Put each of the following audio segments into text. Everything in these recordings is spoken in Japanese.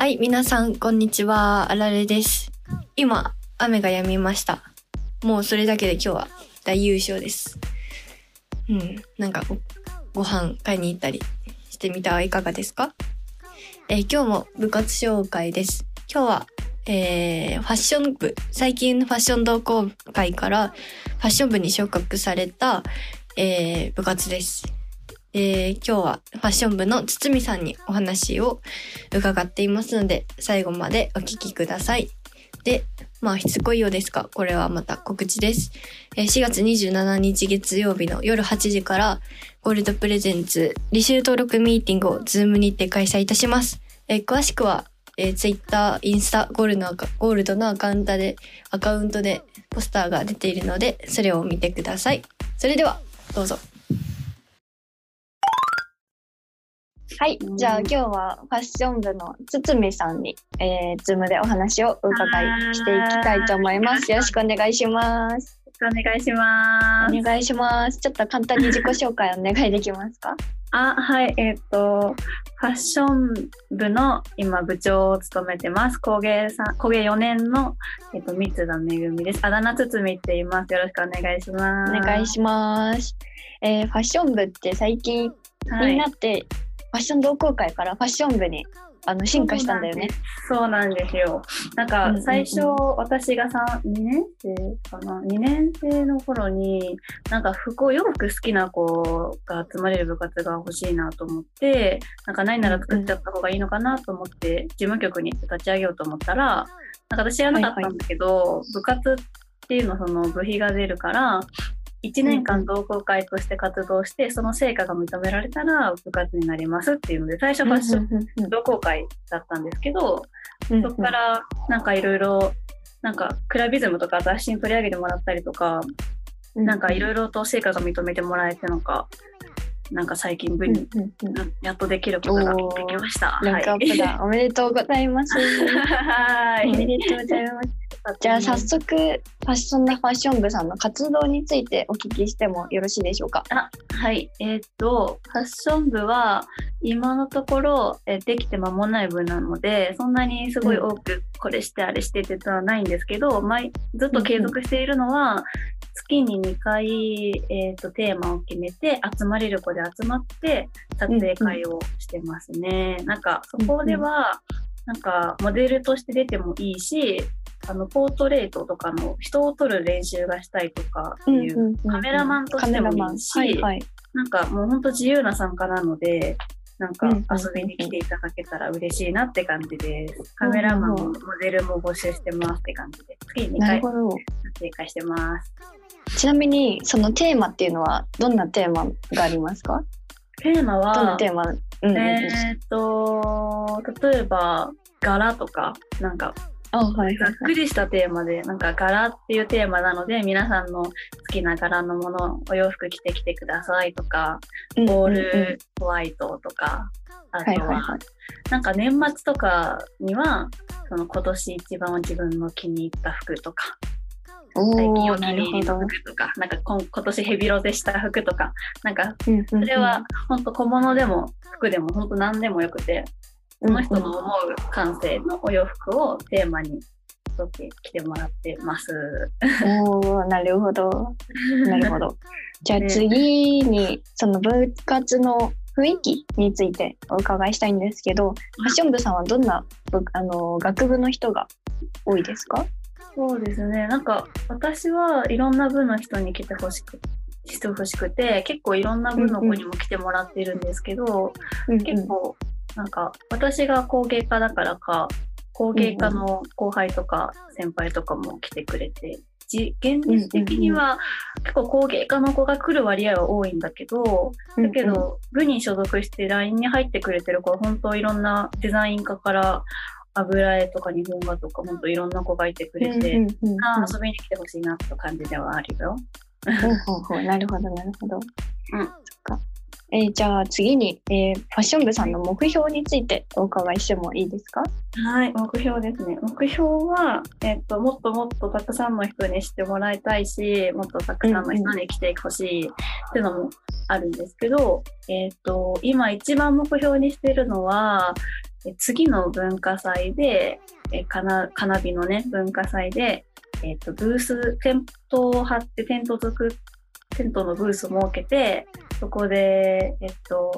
はい、皆さん、こんにちは。あられです。今、雨が止みました。もうそれだけで今日は大優勝です。うん、なんかご、ご飯買いに行ったりしてみてはいかがですか？えー今日も部活紹介です。今日は、えー、ファッション部、最近ファッション同好会からファッション部に昇格された、えー、部活です。えー今日はファッション部の堤さんにお話を伺っていますので、最後までお聞きください。で、まあ、しつこいようですが、これはまた告知です。えー4月27日月曜日の夜8時から、ゴールド presents 履修登録ミーティングをズームにて開催いたします。えー詳しくは、えー、Twitter、インスタ、ゴールのゴールドのアカウントで、アカウントでポスターが出ているので、それを見てください。それでは、どうぞ。はい。じゃあ今日はファッション部の堤さんに、えー、ズームでお話をお伺いしていきたいと思います。よろしくお願いします。お願いします。お願いします。ちょっと簡単に自己紹介お願いできますか？あ、はい、えっ、と、ファッション部の今部長を務めてます。工芸さん、工芸4年の、えっ、と、三田めぐみです。あだ名つつみって言います。よろしくお願いします。お願いします。えー、ファッション部って最近はいになって、ファッション同好会からファッション部にあの進化したんだよね。そうなんですよ。なんか最初、私が3 2年生かな？2年生の頃になんか服を洋服好きな子が集まれる部活が欲しいなと思ってなんか何なら作っちゃった方がいいのかなと思って事務局に立ち上げようと思ったらなんか私知らなかったんだけど、部活っていうのその部費が出るから1年間同好会として活動して、その成果が認められたら部活になりますっていうので最初ファッション同好会だったんですけど、うんそこからなんかいろいろなんかクラビズムとか雑誌に取り上げてもらったりとか、なんかいろいろと成果が認めてもらえてなんかなんか最近部にうんうんうんなやっとできることができました。ランクアップだ。おめでとうございます。はい。おめでとうございます。じゃあ早速ファッションなファッション部さんの活動についてお聞きしてもよろしいでしょうか？あはい、えーっと、ファッション部は今のところ、えーできて間もない部なので、そんなにすごい多くこれしてあれしてっていうのはないんですけど、毎ずっと継続しているのは、月に2回、えーっとテーマを決めて、集まれる子で集まって撮影会をしてますね。なんか、そこでは、なんか、モデルとして出てもいいし、あの、ポートレートとかの人を撮る練習がしたいとかっていう、カメラマンとしてもいいしはいはい。なんかもう本当自由な参加なので、なんか遊びに来ていただけたら嬉しいなって感じです。カメラマンもモデルも募集してますって感じで、月に2回なるほど。撮影会してます。ちなみにそのテーマっていうのはどんなテーマがありますか？テーマどんなは、テーマ？うん。えーっと、例えば柄とか、なんかあはいはいざっくりしたテーマで、なんか柄っていうテーマなので、皆さんの好きな柄のもの、お洋服着てきてくださいとか、はい。オールホワイトとか、あとは。なんか年末とかには、その今年一番自分の気に入った服とか、最近お気に入りの。服とか、なんか今今年ヘビロテした服とか、なんかそれは本当小物でも服でも本当何でもよくて、その人の思う感性のお洋服をテーマに取ってきてもらってます。おおなるほど。なるほど。じゃあね次にその部活の雰囲気についてお伺いしたいんですけど、ファッション部さんはどんな部あの学部の人が多いですか？そうですね。なんか私はいろんな部の人に来てほしくしてほしくて、結構いろんな部の子にも来てもらってるんですけど、結構なんか私が工芸家だからか、工芸家の後輩とか先輩とかも来てくれて、じ現実的には結構工芸家の子が来る割合は多いんだけど、だけど、部に所属して LINE に入ってくれてる子は本当いろんなデザイン科から油絵とか日本画とか本当いろんな子がいてくれて、うんあー遊びに来てほしいなって感じではあるよ。なるほどなるほど。うんそっか。えーじゃあ次に、えーファッション部さんの目標についてお伺いしてもいいですか？はい、目標ですね。目標は、えっと、もっともっとたくさんの人に知ってもらいたいし、もっとたくさんの人に来てほしいっていうのもあるんですけど、えっと、今一番目標にしてるのは、次の文化祭で、えかな、かなびのね、文化祭で、えっ、と、ブース、テントを張って、テント作っテントのブースを設けて、そこで、えっと、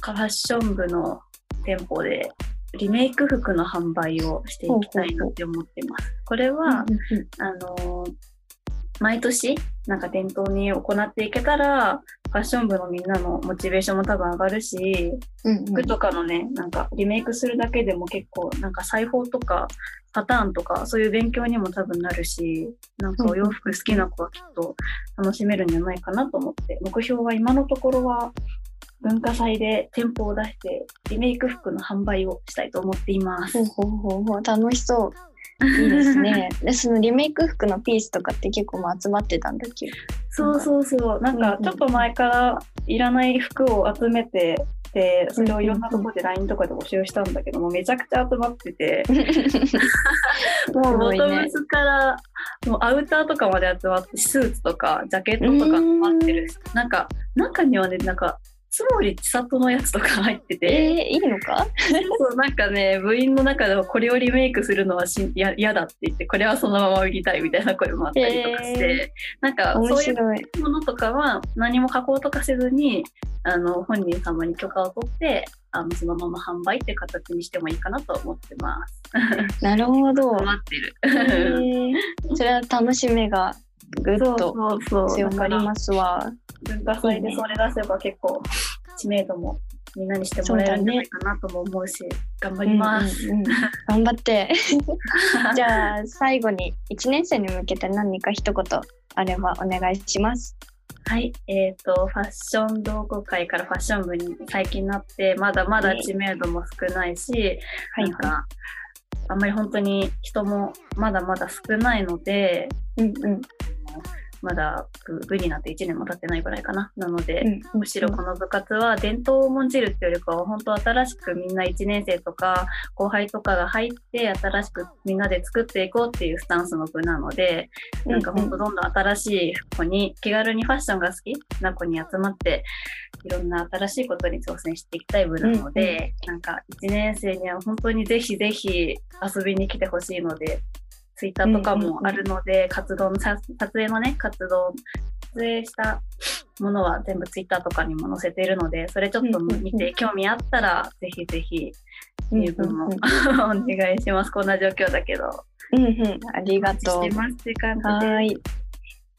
ファッション部の店舗でリメイク服の販売をしていきたいなって思ってます。これは、あのー毎年なんか店頭に行っていけたらファッション部のみんなのモチベーションも多分上がるし服とかのねなんかリメイクするだけでも結構なんか裁縫とかパターンとかそういう勉強にも多分なるしなんかお洋服好きな子はきっと楽しめるんじゃないかなと思って目標は今のところは文化祭で店舗を出してリメイク服の販売をしたいと思っています。ほうほうほうほう楽しそう。いいですね。で、そのリメイク服のピースとかって結構もう集まってたんだっけ？そうそうそう。なんかちょっと前からいらない服を集めて、で、それをいろんなところで LINE とかで募集したんだけども、めちゃくちゃ集まってて、もうボトムスから、もうアウターとかまで集まって、スーツとかジャケットとか集まってる。し、なんか中にはね、なんか、つもり千里のやつとか入ってて、えー、いいのか？そうなんかね部員の中ではこれをリメイクするのはしや嫌だって言ってこれはそのまま売りたいみたいな声もあったりとかして、なんかそういうものとかは何も加工とかせずにあの本人様に許可を取ってあのそのまま販売って形にしてもいいかなと思ってます。なるほど。待ってる。えー、それは楽しみがぐっと強まりますわ。文化祭でそれ出せば結構知名度もみんなにしてもらえるんじゃないかなとも思うし、頑張ります。うんうんうん、頑張って。じゃあ最後に1年生に向けて何か一言あればお願いします。はい、えっ、ー、と、ファッション同好会からファッション部に最近なって、まだまだ知名度も少ないし、はい、なんか、あんまり本当に人もまだまだ少ないので、うんうん、まだ部になって1年も経ってないぐらいかな。なので、うん、むしろこの部活は伝統を重んじるっていうよりかは、本当新しくみんな1年生とか後輩とかが入って、新しくみんなで作っていこうっていうスタンスの部なので、なんか本当どんどん新しい子に、気軽にファッションが好きな子に集まって、いろんな新しいことに挑戦していきたい部なので、うん、なんか1年生には本当にぜひぜひ遊びに来てほしいので、ツイッターとかもあるので、活動の撮影のね、活動、撮影したものは全部ツイッターとかにも載せているので、それちょっと見て興味あったら、ぜひぜひ、自分も お願いします。こんな状況だけど。うんうん、ありがとう。してますって感じはい。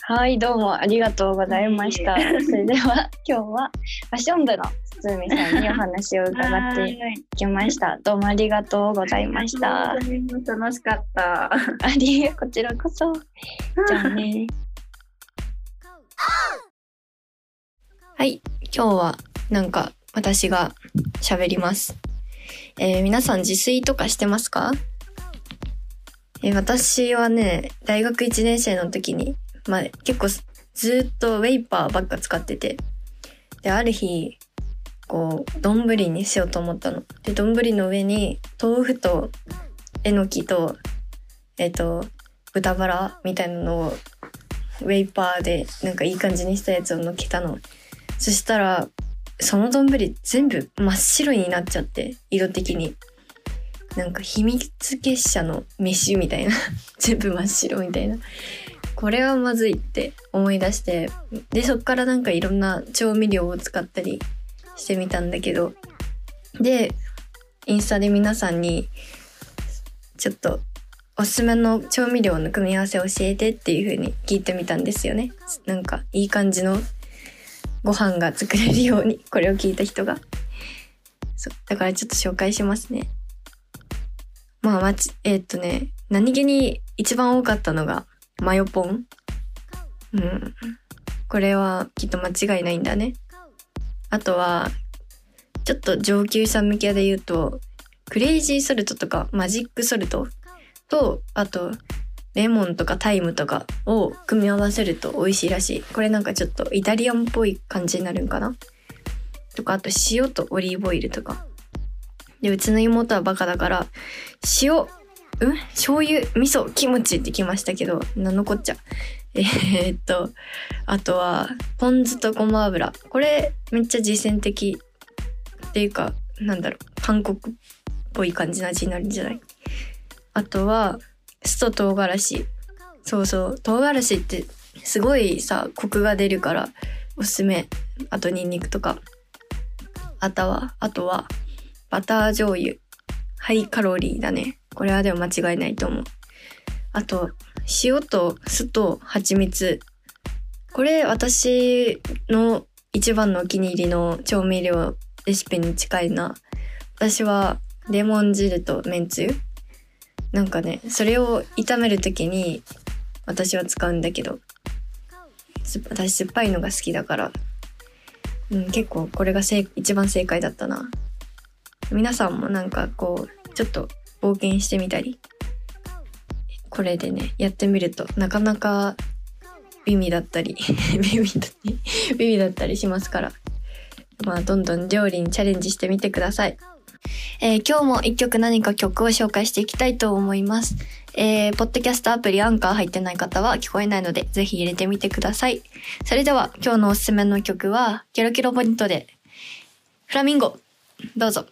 はい、どうもありがとうございました。それでは今日はファッション部の堤さんにお話を伺ってきました。どうもありがとうございました。楽しかった。ありこちらこそ。じゃあね。はい、今日はなんか私が喋ります。えー、皆さん自炊とかしてますか？えー、私はね、大学1年生の時にまあ、結構ずっとウェイパーばっか使ってて。で、ある日、こう、丼にしようと思ったの。で、丼の上に豆腐とえのきと、えっ、と、豚バラみたいなのをウェイパーでなんかいい感じにしたやつを乗っけたの。そしたら、その丼全部真っ白になっちゃって、色的に。なんか秘密結社の飯みたいな。全部真っ白みたいな。これはまずいって思い出して、で、そっからなんかいろんな調味料を使ったりしてみたんだけど、で、インスタで皆さんに、ちょっとおすすめの調味料の組み合わせ教えてっていう風に聞いてみたんですよね。なんかいい感じのご飯が作れるように、これを聞いた人が。そう、だからちょっと紹介しますね。まあ、まち、えー、っとね、何気に一番多かったのが、マヨポンうん。これはきっと間違いないんだね。あとは、ちょっと上級者向けで言うと、クレイジーソルトとかマジックソルトと、あと、レモンとかタイムとかを組み合わせると美味しいらしい。これなんかちょっとイタリアンっぽい感じになるんかな？とか、あと塩とオリーブオイルとか。で、うちの妹はバカだから、塩、うん？醤油、味噌、キムチってきましたけど、なんのこっちゃう。えー、っと、あとは、ポン酢とごま油。これ、めっちゃ実践的っていうか、なんだろう、韓国っぽい感じの味になるんじゃない？あとは、酢と唐辛子。そうそう、唐辛子ってすごいさ、コクが出るからおすすめ。あとニンニクとか。あとは、あとは、バター醤油。ハイカロリーだね。これはでも間違いないと思う。あと、塩と酢と蜂蜜。これ私の一番のお気に入りの調味料レシピに近いな。私はレモン汁とめんつゆ。なんかね、それを炒めるときに私は使うんだけど、私酸っぱいのが好きだから、うん、結構これが一番正解だったな。皆さんもなんかこう、ちょっと冒険してみたり、これでね、やってみるとなかなか美味だったり 美味だったり 美味だったりしますから、まあどんどん料理にチャレンジしてみてください。えー、今日も一曲何か曲を紹介していきたいと思います。えー、ポッドキャストアプリアンカー入ってない方は聞こえないので、ぜひ入れてみてください。それでは、今日のおすすめの曲は、ケロケロポイントで、フラミンゴ、どうぞ。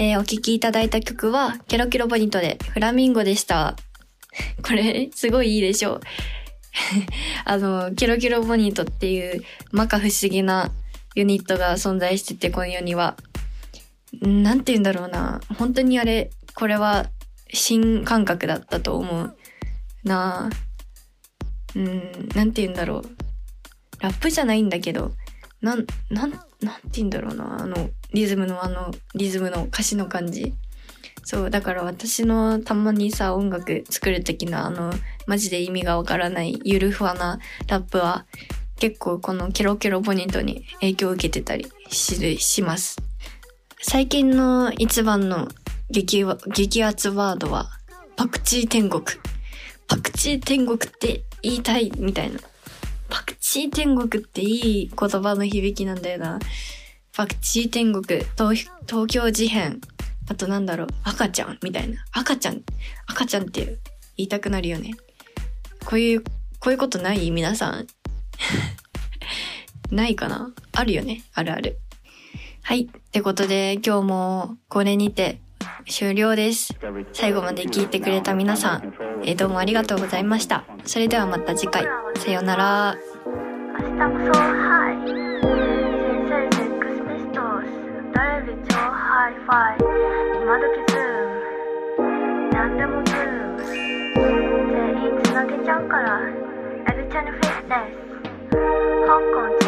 えー、お聴きいただいた曲は、ケロケロポニットでフラミンゴでした。これ、すごいいいでしょう。あの、ケロケロポニットっていう、摩訶不思議なユニットが存在してて、この世には。なんて言うんだろうな。本当にあれ、これは新感覚だったと思うなうん、なんて言うんだろう。ラップじゃないんだけど、なん、なん、なんて言うんだろうな。あの、リズムのあの、リズムの歌詞の感じ。そう、だから私のたまにさ、音楽作る時のあの、マジで意味がわからないゆるふわなラップは、結構このケロケロポニットに影響を受けてたりしします。最近の一番の激激アツワードは、パクチー天国。パクチー天国って言いたいみたいな。パクチー天国っていい言葉の響きなんだよな。パクチー天国、東京事変。あとなんだろう、赤ちゃんみたいな。赤ちゃん、赤ちゃんって言いたくなるよね。こういう、こういうことない？皆さん。ないかな？あるよね？あるある。はい。ってことで、今日もこれにて終了です。最後まで聞いてくれた皆さん、えー、どうもありがとうございました。それではまた次回。さようなら。Spotify。今時ズーム。何でもズーム。全員つなげちゃうから。エルチャヌフィットネス。香港